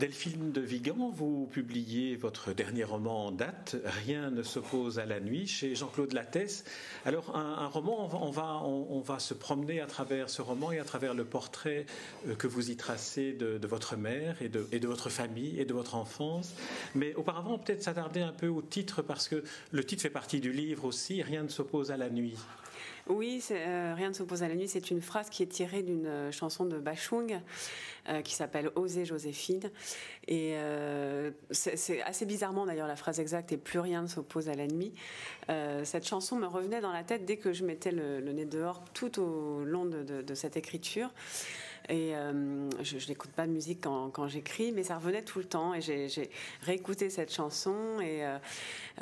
Delphine de Vigan, vous publiez votre dernier roman en date, Rien ne s'oppose à la nuit, chez Jean-Claude Lattès. Alors, un, roman, on va, on, va, se promener à travers ce roman et à travers le portrait euh, que vous y tracez de, votre mère et de, et de, votre famille et de votre enfance. Mais auparavant, peut-être s'attarder un peu au titre, parce que le titre fait partie du livre aussi, Rien ne s'oppose à la nuit. Oui, euh, Rien ne s'oppose à la nuit, c'est une phrase qui est tirée d'une euh, chanson de Bachung euh, qui s'appelle Oser Joséphine. Et c'est assez bizarrement d'ailleurs la phrase exacte et plus rien ne s'oppose à la nuit. cette chanson me revenait dans la tête dès que je mettais le, nez dehors tout au long de cette écriture. Et euh, je, n'écoute pas de musique quand, j'écris, mais ça revenait tout le temps. Et j'ai réécouté cette chanson. Et euh,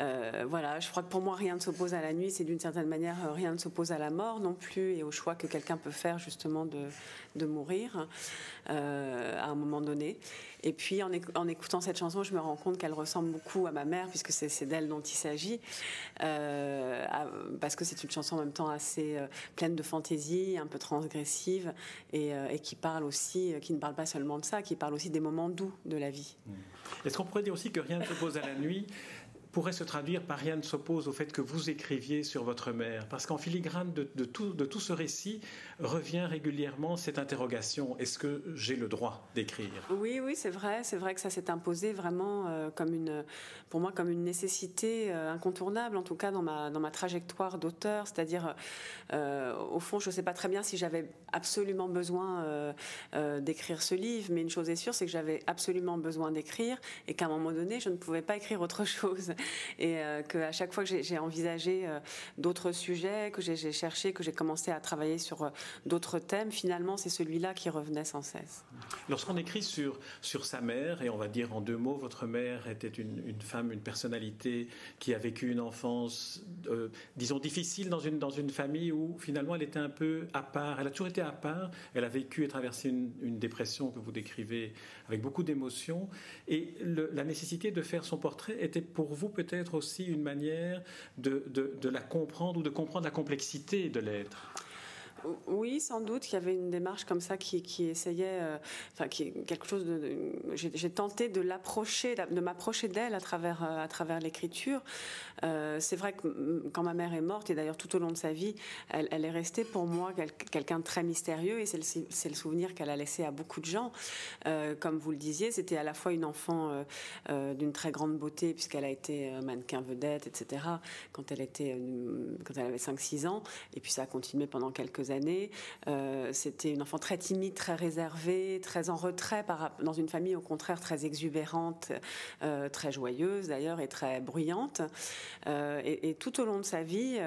euh, voilà, je crois que pour moi, rien ne s'oppose à la nuit. C'est d'une certaine manière, rien ne s'oppose à la mort non plus et au choix que quelqu'un peut faire justement de, de mourir à un moment donné. Et puis en, écoutant cette chanson, je me rends compte qu'elle ressemble beaucoup à ma mère, puisque c'est d'elle dont il s'agit, parce que c'est une chanson en même temps assez pleine de fantaisie, un peu transgressive, et, et qui parle aussi, euh, qui ne parle pas seulement de ça, qui parle aussi des moments doux de la vie. Est-ce qu'on pourrait dire aussi que rien ne se pose à la nuit pourrait se traduire par rien ne s'oppose au fait que vous écriviez sur votre mère. Parce qu'en filigrane de, tout, ce récit revient régulièrement cette interrogation est-ce que j'ai le droit d'écrire? Oui, oui, c'est vrai. C'est vrai que ça s'est imposé vraiment euh, comme une, pour moi comme une nécessité euh, incontournable, en tout cas dans ma, dans ma trajectoire d'auteur. C'est-à-dire, euh, au fond, je ne sais pas très bien si j'avais absolument besoin d'écrire ce livre, mais une chose est sûre, c'est que j'avais absolument besoin d'écrire et qu'à un moment donné, je ne pouvais pas écrire autre chose et euh, qu'à chaque fois que j'ai envisagé euh, d'autres sujets, que j'ai cherché, que j'ai commencé à travailler sur euh, d'autres thèmes, finalement, c'est celui-là qui revenait sans cesse. Lorsqu'on écrit sur, sur sa mère, et on va dire en deux mots, votre mère était une, une femme, une personnalité qui a vécu une enfance, disons, difficile dans une, dans une famille où finalement elle était un peu à part. Elle a toujours été à part. Elle a vécu et traversé une, une dépression que vous décrivez avec beaucoup d'émotions. Et la nécessité de faire son portrait était pour vous peut-être aussi une manière de, la comprendre ou de comprendre la complexité de l'être oui, sans doute qu'il y avait une démarche comme ça qui, essayait, euh, enfin, qui quelque chose de. J'ai tenté de l'approcher, de m'approcher d'elle à travers euh, l'écriture. Euh, c'est vrai que quand ma mère est morte et d'ailleurs tout au long de sa vie, elle, est restée pour moi quelqu'un de très mystérieux et c'est le, souvenir qu'elle a laissé à beaucoup de gens. comme vous le disiez, c'était à la fois une enfant d'une très grande beauté puisqu'elle a été mannequin vedette, etc. Quand elle quand elle avait 5-6 ans et puis ça a continué pendant quelques années. Euh, c'était une enfant très timide, très réservée, très en retrait, par, dans une famille au contraire très exubérante, euh, très joyeuse d'ailleurs et très bruyante. Euh, et, tout au long de sa vie,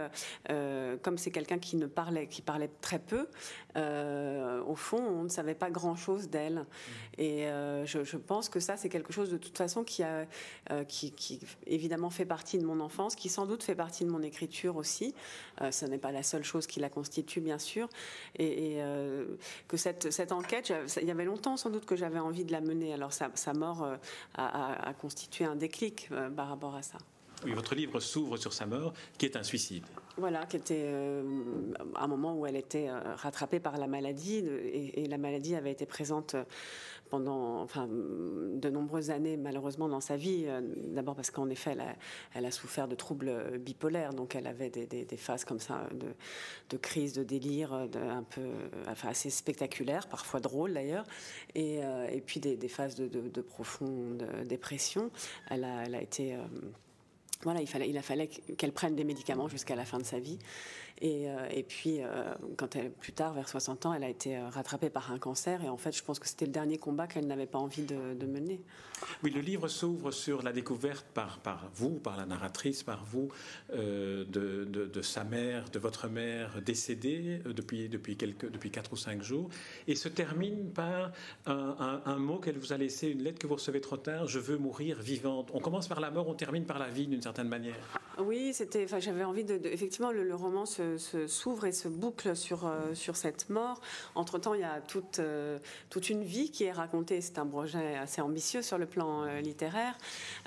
comme c'est quelqu'un qui ne parlait, qui parlait très peu, au fond, on ne savait pas grand-chose d'elle. Et je, pense que ça, c'est quelque chose de toute façon qui a, qui, qui, évidemment fait partie de mon enfance, qui sans doute fait partie de mon écriture aussi. ce n'est pas la seule chose qui la constitue, bien sûr et, euh, que cette, enquête, il y avait longtemps sans doute que j'avais envie de la mener. Alors sa, mort euh, a, constitué un déclic euh, par rapport à ça. Votre livre s'ouvre sur sa mort, qui est un suicide. Voilà, qui était un moment où elle était rattrapée par la maladie, et, la maladie avait été présente pendant enfin, de nombreuses années, malheureusement, dans sa vie. Euh, d'abord parce qu'en effet, elle a, souffert de troubles bipolaires, donc elle avait des, phases comme ça de, de crise, de délire, un peu, enfin, assez spectaculaires, parfois drôles d'ailleurs, et, euh, puis des, phases de, profonde dépression. Elle a, été euh, voilà, il, fallait, a fallu qu'elle prenne des médicaments jusqu'à la fin de sa vie. Et, euh, puis, euh, quand elle, plus tard, vers 60 ans, elle a été euh, rattrapée par un cancer. Et en fait, je pense que c'était le dernier combat qu'elle n'avait pas envie de, mener. Oui, le livre s'ouvre sur la découverte par, vous, par la narratrice, par vous, de, sa mère, de votre mère décédée depuis, depuis, quelques, depuis 4 ou 5 jours. Et se termine par un mot qu'elle vous a laissé, une lettre que vous recevez trop tard Je veux mourir vivante. On commence par la mort, on termine par la vie d'une certaine manière. Oui, c'était. Enfin, j'avais envie de, effectivement, le, roman s'ouvre et se boucle sur euh, sur cette mort. Entre temps, il y a toute euh, toute une vie qui est racontée. C'est un projet assez ambitieux sur le plan euh, littéraire,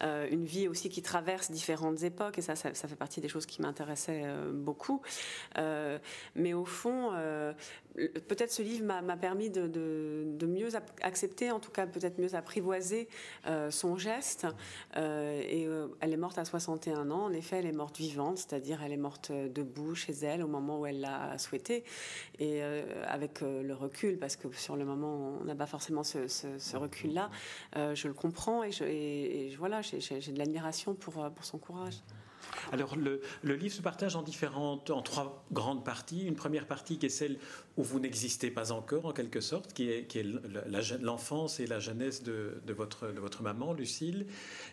une vie aussi qui traverse différentes époques et ça, ça, ça fait partie des choses qui m'intéressaient beaucoup. mais au fond, peut-être ce livre m'a permis de, mieux accepter, en tout cas peut-être mieux apprivoiser euh, son geste. Euh, et euh, elle est morte à 61 ans. En effet, elle est morte vivante, c'est-à-dire elle est morte debout chez elle au moment où elle l'a souhaité. Et avec le recul, parce que sur le moment, on n'a pas forcément ce, recul-là, je le comprends et, je, voilà, j'ai de l'admiration pour, pour son courage. Alors le, livre se partage en différentes, en trois grandes parties. Une première partie qui est celle où vous n'existez pas encore en quelque sorte, qui est, l'enfance et la jeunesse de, votre, de votre maman, Lucille.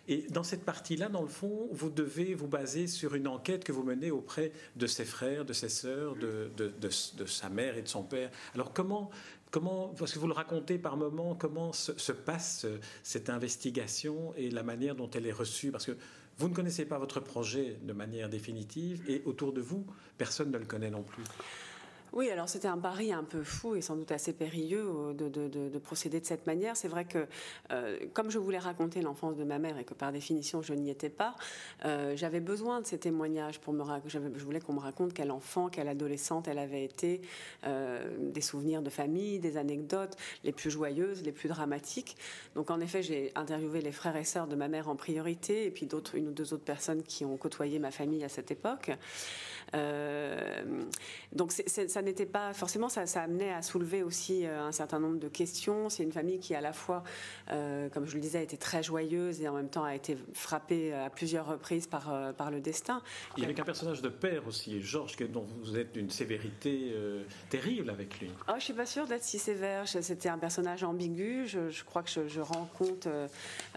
Et dans cette partie-là, dans le fond, vous devez vous baser sur une enquête que vous menez auprès de ses frères, de ses sœurs, de, de, sa mère et de son père. Alors comment Comment, parce que vous le racontez par moments, comment se, se, passe cette investigation et la manière dont elle est reçue? Parce que vous ne connaissez pas votre projet de manière définitive et autour de vous, personne ne le connaît non plus. Oui, alors c'était un pari un peu fou et sans doute assez périlleux euh, de, procéder de cette manière. C'est vrai que euh, comme je voulais raconter l'enfance de ma mère et que par définition je n'y étais pas, euh, j'avais besoin de ces témoignages pour me je voulais qu'on me raconte quel enfant, quelle adolescente elle avait été, des souvenirs de famille, des anecdotes les plus joyeuses, les plus dramatiques. Donc en effet, j'ai interviewé les frères et sœurs de ma mère en priorité et puis d'autres, une ou deux autres personnes qui ont côtoyé ma famille à cette époque. donc ça n'était pas forcément ça, ça amenait à soulever aussi euh, un certain nombre de questions. C'est une famille qui à la fois, euh, comme je le disais, était très joyeuse et en même temps a été frappée à plusieurs reprises par euh, par le destin. Il y avait un personnage de père aussi, Georges, dont vous êtes d'une sévérité terrible avec lui. Oh, je suis pas sûre d'être si sévère. C'était un personnage ambigu. Je, crois que je, rends compte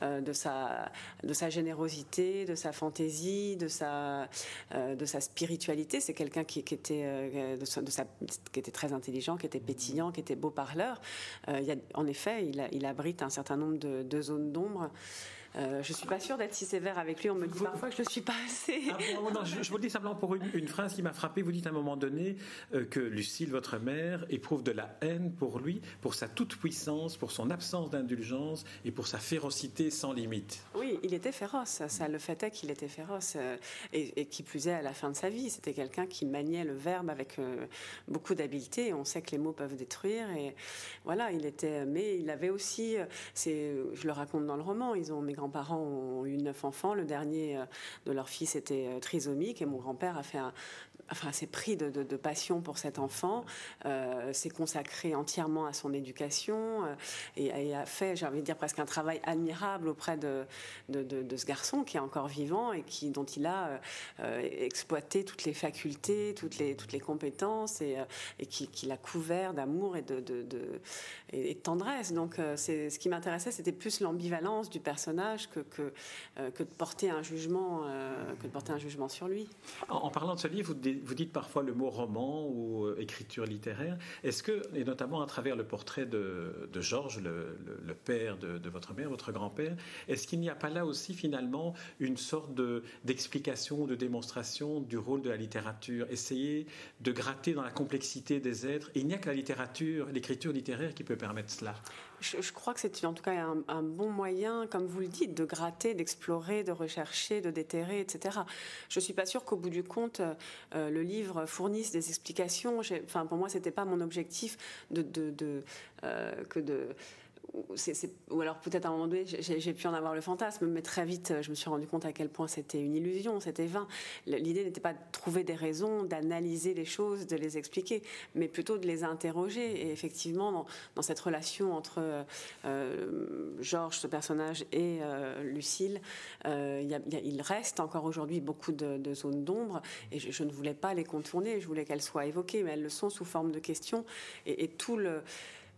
de sa de sa générosité, de sa fantaisie, de sa de sa spiritualité. C'est quelqu'un qui, qui, était de, de sa qui était très intelligent, qui était pétillant, qui était beau parleur. Euh, il en effet, il, abrite un certain nombre de zones d'ombre euh, je suis pas sûre d'être si sévère avec lui. On me dit parfois que je ne suis pas assez. Ah je, vous le dis simplement pour une, phrase qui m'a frappé. Vous dites à un moment donné euh, que Lucille, votre mère, éprouve de la haine pour lui, pour sa toute-puissance, pour son absence d'indulgence et pour sa férocité sans limite. Oui, il était féroce. Ça, le fait est qu'il était féroce. Euh, et, qui plus est, à la fin de sa vie, c'était quelqu'un qui maniait le verbe avec euh, beaucoup d'habileté. On sait que les mots peuvent détruire. Et voilà, il était. Mais il avait aussi. C'est, je le raconte dans le roman. Ils ont mes grands-parents ont eu neuf enfants. Le dernier euh, de leur fils était euh, trisomique et mon grand-père a fait un, enfin, s'est pris de, passion pour cet enfant, euh, s'est consacré entièrement à son éducation euh, et, a fait, j'ai envie de dire, presque un travail admirable auprès de, de, ce garçon qui est encore vivant et qui, dont il a euh, exploité toutes les facultés, toutes les, toutes les compétences et, et qui, l'a couvert d'amour et de, et, tendresse. Donc, c'est, ce qui m'intéressait, c'était plus l'ambivalence du personnage que, que, que, de porter un jugement, que de porter un jugement sur lui. En parlant de ce livre, vous vous dites parfois le mot roman ou euh, écriture littéraire. Est-ce que, et notamment à travers le portrait de, Georges, le, père de, votre mère, votre grand-père, est-ce qu'il n'y a pas là aussi finalement une sorte d'explication ou de démonstration du rôle de la littérature? Essayer de gratter dans la complexité des êtres. il n'y a que la littérature, l'écriture littéraire qui peut permettre cela je, crois que c'est en tout cas un, bon moyen, comme vous le dites, de gratter, d'explorer, de rechercher, de déterrer, etc. Je suis pas sûre qu'au bout du compte, euh, le livre fournisse des explications. Pour moi, c'était pas mon objectif euh, que de ou alors peut-être à un moment donné, j'ai pu en avoir le fantasme, mais très vite, je me suis rendu compte à quel point c'était une illusion, c'était vain. L'idée n'était pas de trouver des raisons, d'analyser les choses, de les expliquer, mais plutôt de les interroger. Et effectivement, dans, cette relation entre euh, Georges, ce personnage, et euh, Lucille, euh, il reste encore aujourd'hui beaucoup de, zones d'ombre, et je, ne voulais pas les contourner, je voulais qu'elles soient évoquées, mais elles le sont sous forme de questions, et, et tout le...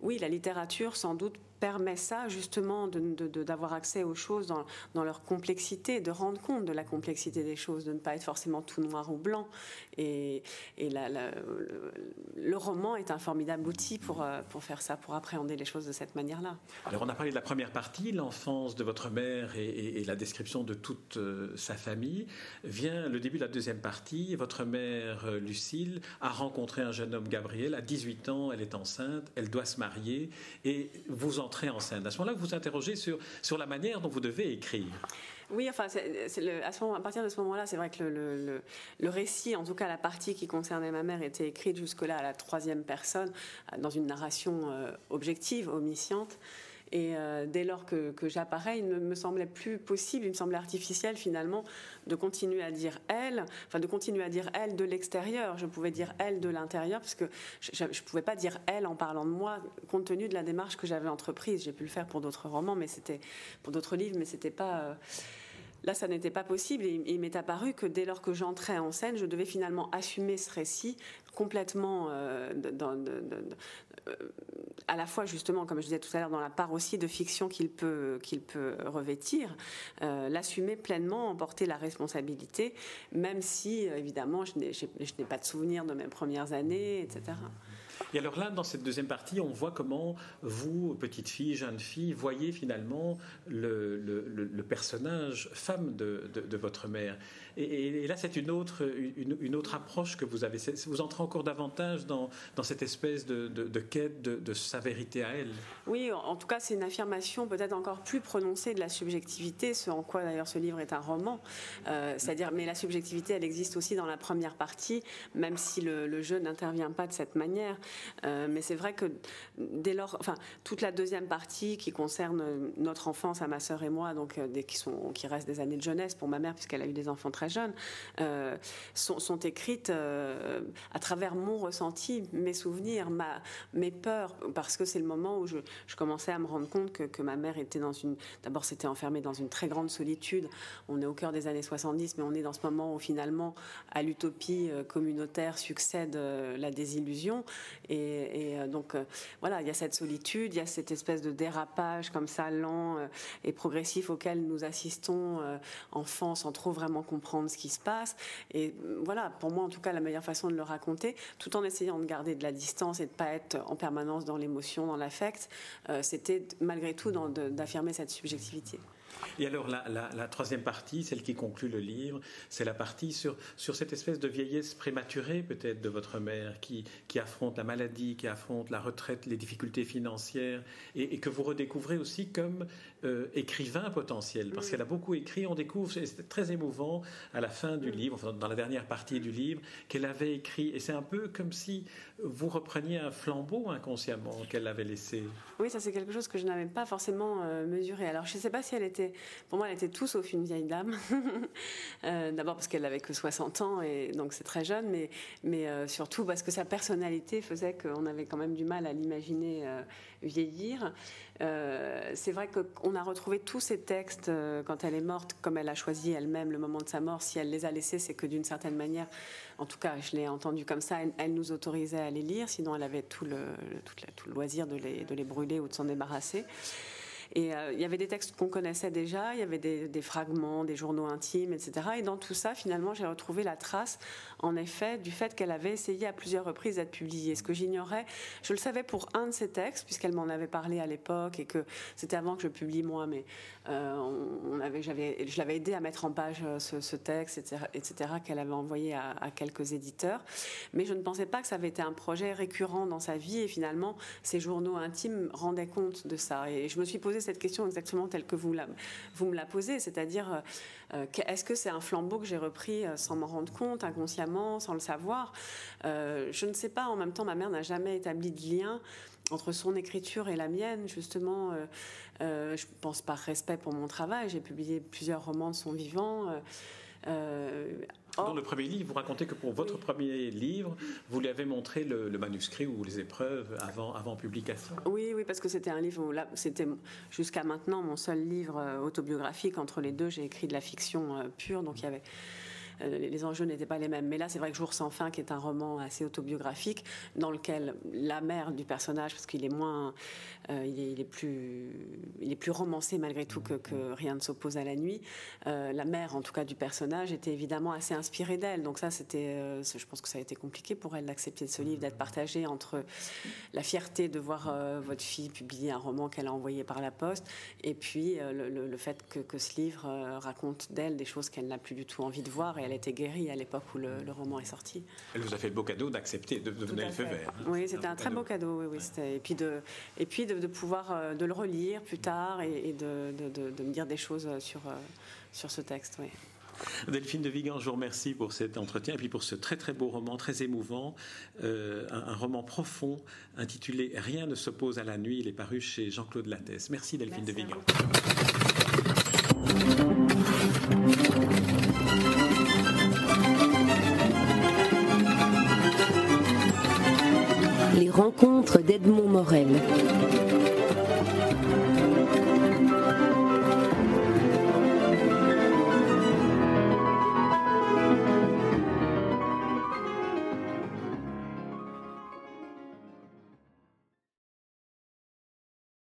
Oui, la littérature, sans doute, permet ça justement d'avoir accès aux choses dans, leur complexité, de rendre compte de la complexité des choses, de ne pas être forcément tout noir ou blanc. Et, le, roman est un formidable outil pour, euh, pour faire ça, pour appréhender les choses de cette manière-là. Alors on a parlé de la première partie, l'enfance de votre mère et, la description de toute euh, sa famille. Vient le début de la deuxième partie. Votre mère, euh, Lucille, a rencontré un jeune homme, Gabriel, à 18 ans, elle est enceinte, elle doit se marier et vous en en scène. À ce moment-là, vous vous interrogez sur, sur la manière dont vous devez écrire. Oui, enfin, à, partir de ce moment-là, c'est vrai que le, le, récit, en tout cas la partie qui concernait ma mère, était écrite jusque-là à la troisième personne, dans une narration euh, objective, omnisciente. Et euh, dès lors que, j'apparais, il ne me semblait plus possible, il me semblait artificiel finalement de continuer à dire elle, enfin de continuer à dire elle de l'extérieur. Je pouvais dire elle de l'intérieur parce que je ne pouvais pas dire elle en parlant de moi compte tenu de la démarche que j'avais entreprise. J'ai pu le faire pour d'autres romans, mais c'était pour d'autres livres, mais c'était pas. Euh, Là, ça n'était pas possible et il m'est apparu que dès lors que j'entrais en scène, je devais finalement assumer ce récit complètement euh, euh, à la fois justement, comme je disais tout à l'heure, dans la part aussi de fiction qu'il peut, peut revêtir, euh, l'assumer pleinement, emporter la responsabilité, même si évidemment je n'ai pas de souvenir de mes premières années, etc. Et alors là, dans cette deuxième partie, on voit comment vous, petite fille, jeune fille, voyez finalement le, personnage femme de, votre mère. Et, là, c'est une autre, une, autre approche que vous avez. Vous entrez encore davantage dans, dans cette espèce de, quête de, sa vérité à elle. Oui, en tout cas, c'est une affirmation peut-être encore plus prononcée de la subjectivité, ce en quoi d'ailleurs ce livre est un roman. Euh, c'est-à-dire, mais la subjectivité, elle existe aussi dans la première partie, même si le, jeu n'intervient pas de cette manière. Euh, mais c'est vrai que dès lors, enfin, toute la deuxième partie qui concerne notre enfance à ma sœur et moi, donc euh, qui sont, qui restent des années de jeunesse pour ma mère puisqu'elle a eu des enfants très jeunes, euh, sont, écrites à travers mon ressenti, mes souvenirs, ma, mes peurs, parce que c'est le moment où je, commençais à me rendre compte que, que ma mère était dans une, d'abord c'était enfermée dans une très grande solitude. On est au cœur des années 70, mais on est dans ce moment où finalement à l'utopie communautaire succède la désillusion et euh, donc, euh, voilà, il y a cette solitude, il y a cette espèce de dérapage comme ça, lent euh, et progressif auquel nous assistons enfants sans trop vraiment comprendre ce qui se passe. Et voilà, pour moi, en tout cas, la meilleure façon de le raconter, tout en essayant de garder de la distance et de pas être en permanence dans l'émotion, dans l'affect, c'était malgré tout d'affirmer cette subjectivité. Et alors la, troisième partie, celle qui conclut le livre, c'est la partie sur, sur cette espèce de vieillesse prématurée peut-être de votre mère qui, qui affronte la maladie, qui affronte la retraite, les difficultés financières, et, que vous redécouvrez aussi comme euh, écrivain potentiel, parce qu'elle a beaucoup écrit, on découvre, c'est très émouvant à la fin du livre, enfin, dans la dernière partie du livre, qu'elle avait écrit, et c'est un peu comme si vous repreniez un flambeau inconsciemment qu'elle avait laissé. Oui, ça c'est quelque chose que je n'avais pas forcément euh, mesuré. Alors je ne sais pas si elle était pour moi, elle était tout sauf une vieille dame. Euh, d'abord parce qu'elle n'avait que 60 ans et donc c'est très jeune, mais, euh, surtout parce que sa personnalité faisait qu'on avait quand même du mal à l'imaginer euh, vieillir. c'est vrai qu'on a retrouvé tous ces textes quand elle est morte, comme elle a choisi elle-même le moment de sa mort. Si elle les a laissés, c'est que d'une certaine manière, en tout cas, je l'ai entendu comme ça, elle, nous autorisait à les lire, sinon elle avait tout le, loisir de les brûler ou de s'en débarrasser. Et euh, il y avait des textes qu'on connaissait déjà, il y avait des, fragments, des journaux intimes, etc. Et dans tout ça, finalement, j'ai retrouvé la trace, en effet, du fait qu'elle avait essayé à plusieurs reprises d'être publiée. Ce que j'ignorais, je le savais pour un de ses textes, puisqu'elle m'en avait parlé à l'époque et que c'était avant que je publie moi, mais euh, je l'avais aidé à mettre en page euh, ce, texte, etc., qu'elle avait envoyé à, à, quelques éditeurs. Mais je ne pensais pas que ça avait été un projet récurrent dans sa vie et finalement, ces journaux intimes rendaient compte de ça. Et je me suis posé cette question exactement telle que vous, me la posez, c'est-à-dire euh, est-ce que c'est un flambeau que j'ai repris euh, sans m'en rendre compte, inconsciemment, sans le savoir? Euh, Je ne sais pas. En même temps, ma mère n'a jamais établi de lien entre son écriture et la mienne, justement, je pense par respect pour mon travail. J'ai publié plusieurs romans de son vivant. Dans le premier livre, vous racontez que pour votre premier livre, vous lui avez montré le, manuscrit ou les épreuves avant, avant publication. Oui, oui, parce que c'était un livre où là, c'était jusqu'à maintenant mon seul livre euh, autobiographique. Entre les deux, j'ai écrit de la fiction euh, pure, donc il y avait les enjeux n'étaient pas les mêmes. Mais là, c'est vrai que Jour sans fin, qui est un roman assez autobiographique, dans lequel la mère du personnage, parce qu'il est moins, il est, plus, il est plus romancé malgré tout que, que rien ne s'oppose à la nuit. la mère, en tout cas, du personnage était évidemment assez inspirée d'elle. Donc ça, c'était, je pense que ça a été compliqué pour elle d'accepter ce livre, d'être partagé entre la fierté de voir votre fille publier un roman qu'elle a envoyé par la poste, et puis le, fait que, que, ce livre raconte d'elle des choses qu'elle n'a plus du tout envie de voir, et elle était guérie à l'époque où le, roman est sorti. Elle vous a fait le beau cadeau d'accepter, de, donner le feu vert. Hein. Oui, c'était un, très beau cadeau. Oui, oui, Et puis de, et puis de, pouvoir de le relire plus tard et, de, de, me dire des choses sur, sur ce texte. Oui. Delphine de Vigan, je vous remercie pour cet entretien et puis pour ce très très beau roman, très émouvant, euh, un, roman profond intitulé Rien ne s'oppose à la nuit. Il est paru chez Jean-Claude Lattès. Merci Delphine de Vigan. Les rencontres d'Edmond Morel.